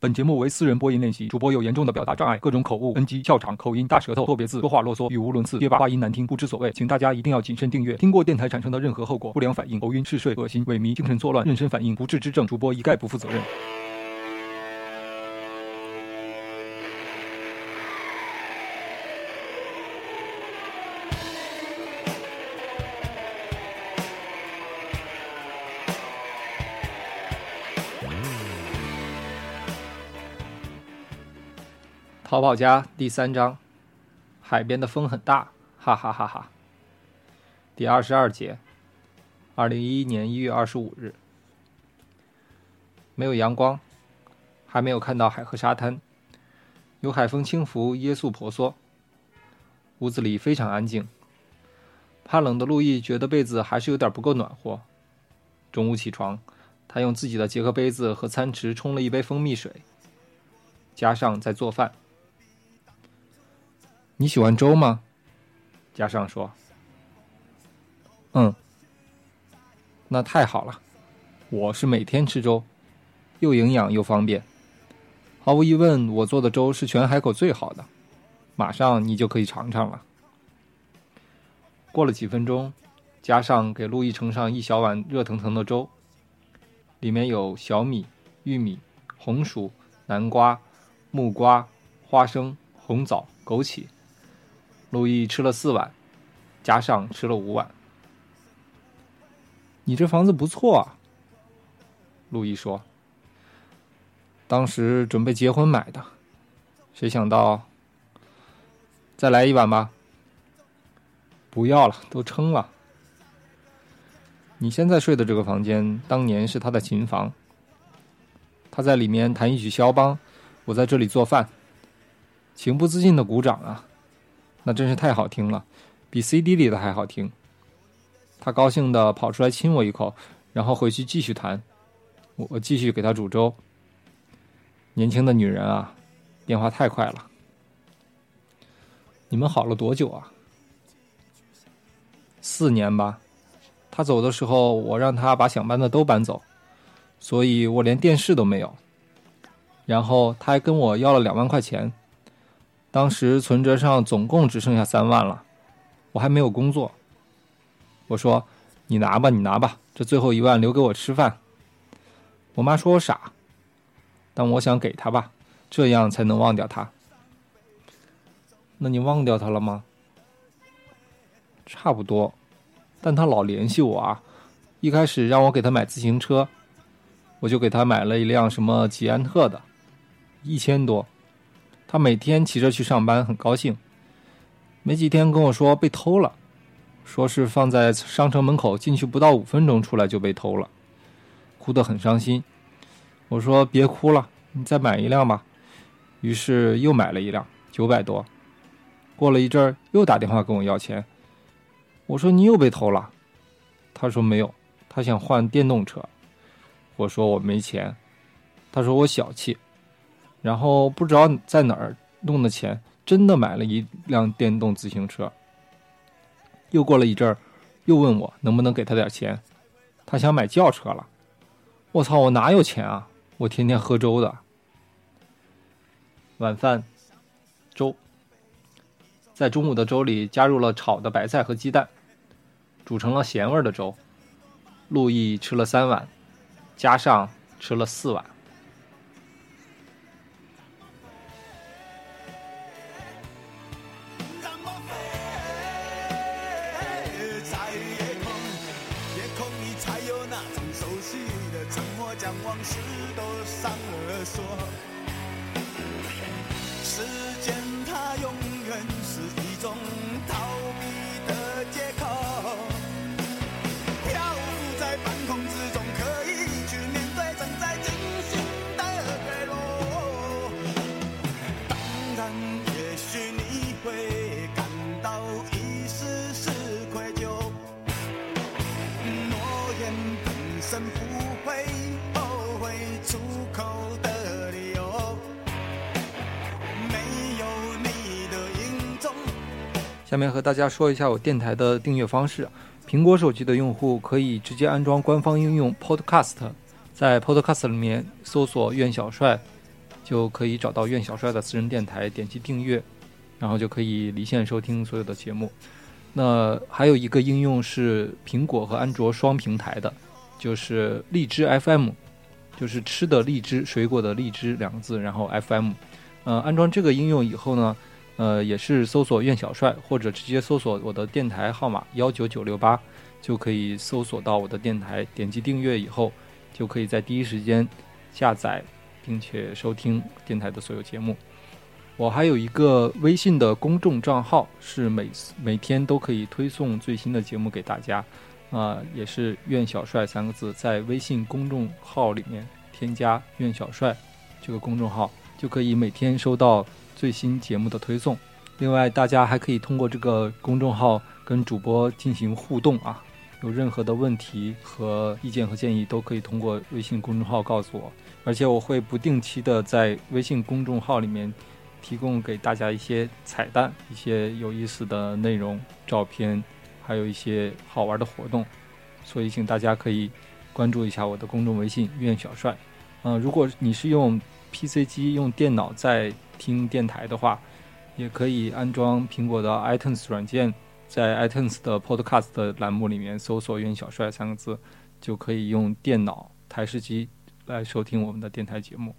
本节目为私人播音练习，主播有严重的表达障碍，各种口误、NG、笑场、口音、大舌头、错别字、说话啰嗦、语无伦次、结巴、话音难听，不知所谓，请大家一定要谨慎订阅。听过电台产生的任何后果，不良反应、头晕、嗜睡、恶心、萎靡、精神错乱、妊娠反应、不治之症，主播一概不负责任。逃跑家第三章，海边的风很大，哈哈哈哈。第二十二节，二零一一年一月二十五日，没有阳光，还没有看到海和沙滩，有海风轻拂，椰树婆娑。屋子里非常安静。怕冷的路易觉得被子还是有点不够暖和。中午起床，他用自己的杰克杯子和餐匙冲了一杯蜂蜜水，加上在做饭。你喜欢粥吗？加上说：“嗯，那太好了，我是每天吃粥，又营养又方便。毫无疑问，我做的粥是全海口最好的。马上你就可以尝尝了。”过了几分钟，加上给陆毅盛上一小碗热腾腾的粥，里面有小米、玉米、红薯、南瓜、木瓜、花生、红枣、枸杞。路易吃了四碗，加上吃了五碗。你这房子不错啊，路易说。当时准备结婚买的，谁想到？再来一碗吧。不要了，都撑了。你现在睡的这个房间，当年是他的琴房。他在里面弹一曲肖邦，我在这里做饭，情不自禁的鼓掌啊。那真是太好听了，比 CD 里的还好听。他高兴的跑出来亲我一口，然后回去继续弹。我继续给他煮粥。年轻的女人啊，变化太快了。你们好了多久啊？四年吧。他走的时候，我让他把想搬的都搬走，所以我连电视都没有。然后他还跟我要了两万块钱。当时存折上总共只剩下三万了，我还没有工作。我说：“你拿吧，你拿吧，这最后一万留给我吃饭。”我妈说我傻，但我想给他吧，这样才能忘掉他。那你忘掉他了吗？差不多，但他老联系我啊。一开始让我给他买自行车，我就给他买了一辆什么捷安特的，一千多。他每天骑着去上班，很高兴。没几天跟我说被偷了，说是放在商城门口，进去不到五分钟，出来就被偷了，哭得很伤心。我说别哭了，你再买一辆吧。于是又买了一辆，九百多。过了一阵儿，又打电话跟我要钱。我说你又被偷了。他说没有，他想换电动车。我说我没钱。他说我小气。然后不知道在哪儿弄的钱，真的买了一辆电动自行车。又过了一阵儿，又问我能不能给他点钱，他想买轿车了。我操，我哪有钱啊？我天天喝粥的。晚饭，粥，在中午的粥里加入了炒的白菜和鸡蛋，煮成了咸味的粥。路易吃了三碗，加上吃了四碗。往事都上了锁时间它永远是一种逃避的借口漂浮在半空之中可以去面对正在进行的坠落当然也许你会感到一丝丝愧疚诺言本身不会会出口的理由。没有你的影踪下面和大家说一下我电台的订阅方式。苹果手机的用户可以直接安装官方应用 Podcast，在 Podcast 里面搜索“苑小帅”，就可以找到苑小帅的私人电台，点击订阅，然后就可以离线收听所有的节目。那还有一个应用是苹果和安卓双平台的，就是荔枝 FM，就是吃的荔枝，水果的荔枝两个字，然后 FM。呃，安装这个应用以后呢，呃，也是搜索苑小帅，或者直接搜索我的电台号码幺九九六八，就可以搜索到我的电台。点击订阅以后，就可以在第一时间下载并且收听电台的所有节目。我还有一个微信的公众账号，是每每天都可以推送最新的节目给大家，啊，也是“苑小帅”三个字，在微信公众号里面添加“苑小帅”这个公众号，就可以每天收到最新节目的推送。另外，大家还可以通过这个公众号跟主播进行互动啊，有任何的问题和意见和建议，都可以通过微信公众号告诉我，而且我会不定期的在微信公众号里面。提供给大家一些彩蛋、一些有意思的内容、照片，还有一些好玩的活动，所以请大家可以关注一下我的公众微信“苑小帅”。嗯，如果你是用 PC 机、用电脑在听电台的话，也可以安装苹果的 iTunes 软件，在 iTunes 的 Podcast 的栏目里面搜索“苑小帅”三个字，就可以用电脑台式机来收听我们的电台节目。